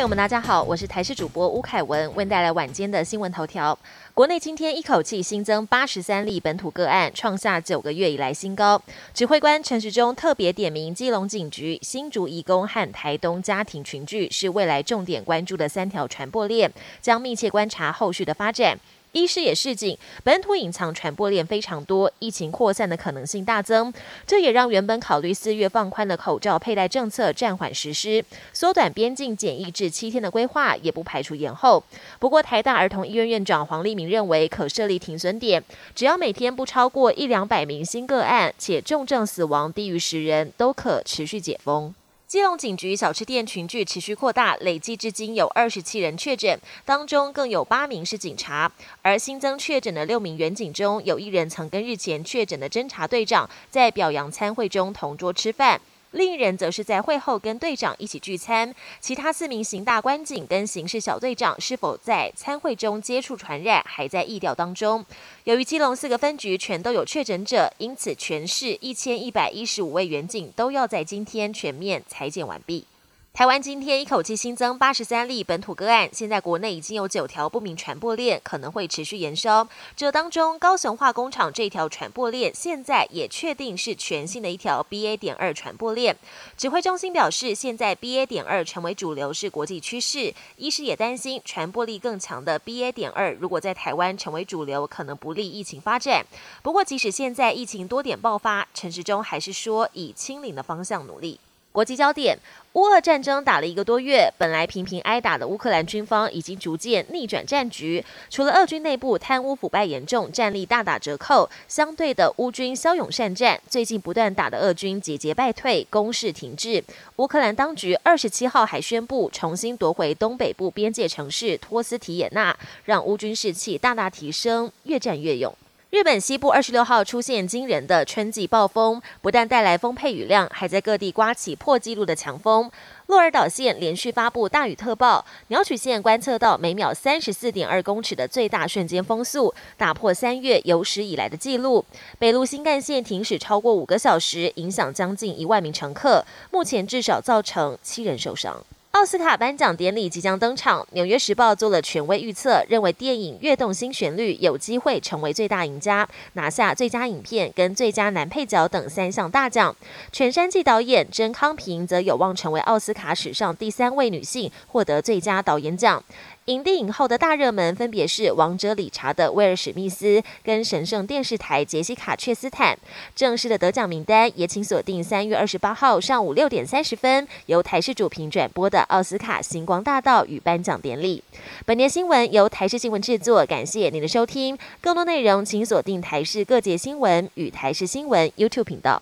朋友们，大家好，我是台视主播吴凯文，为带来晚间的新闻头条。国内今天一口气新增八十三例本土个案，创下九个月以来新高。指挥官陈时中特别点名基隆警局、新竹义工和台东家庭群聚是未来重点关注的三条传播链，将密切观察后续的发展。医师也示警，本土隐藏传播链非常多，疫情扩散的可能性大增。这也让原本考虑四月放宽的口罩佩戴政策暂缓实施，缩短边境检疫至七天的规划也不排除延后。不过，台大儿童医院院长黄立明认为，可设立停损点，只要每天不超过一两百名新个案，且重症死亡低于十人，都可持续解封。基隆警局小吃店群聚持续扩大，累计至今有二十七人确诊，当中更有八名是警察。而新增确诊的六名员警中，有一人曾跟日前确诊的侦查队长在表扬参会中同桌吃饭。另一人则是在会后跟队长一起聚餐，其他四名刑大官警跟刑事小队长是否在参会中接触传染，还在意调当中。由于基隆四个分局全都有确诊者，因此全市一千一百一十五位员警都要在今天全面裁剪完毕。台湾今天一口气新增八十三例本土个案，现在国内已经有九条不明传播链，可能会持续延烧。这当中，高雄化工厂这条传播链现在也确定是全新的一条 BA. 点二传播链。指挥中心表示，现在 BA. 点二成为主流是国际趋势。医师也担心，传播力更强的 BA. 点二如果在台湾成为主流，可能不利疫情发展。不过，即使现在疫情多点爆发，陈时中还是说以清零的方向努力。国际焦点：乌俄战争打了一个多月，本来频频挨打的乌克兰军方已经逐渐逆转战局。除了俄军内部贪污腐败严重，战力大打折扣，相对的乌军骁勇善战，最近不断打的俄军节节败退，攻势停滞。乌克兰当局二十七号还宣布重新夺回东北部边界城市托斯提也纳，让乌军士气大大提升，越战越勇。日本西部二十六号出现惊人的春季暴风，不但带来丰沛雨量，还在各地刮起破纪录的强风。鹿儿岛县连续发布大雨特报，鸟取县观测到每秒三十四点二公尺的最大瞬间风速，打破三月有史以来的纪录。北陆新干线停驶超过五个小时，影响将近一万名乘客，目前至少造成七人受伤。奥斯卡颁奖典礼即将登场，《纽约时报》做了权威预测，认为电影《跃动新旋律》有机会成为最大赢家，拿下最佳影片跟最佳男配角等三项大奖。全山记导演甄康平则有望成为奥斯卡史上第三位女性获得最佳导演奖。影帝影后的大热门分别是《王者理查》的威尔史密斯跟神圣电视台杰西卡切斯坦。正式的得奖名单也请锁定三月二十八号上午六点三十分由台视主频转播的奥斯卡星光大道与颁奖典礼。本年新闻由台视新闻制作，感谢您的收听。更多内容请锁定台视各界新闻与台视新闻 YouTube 频道。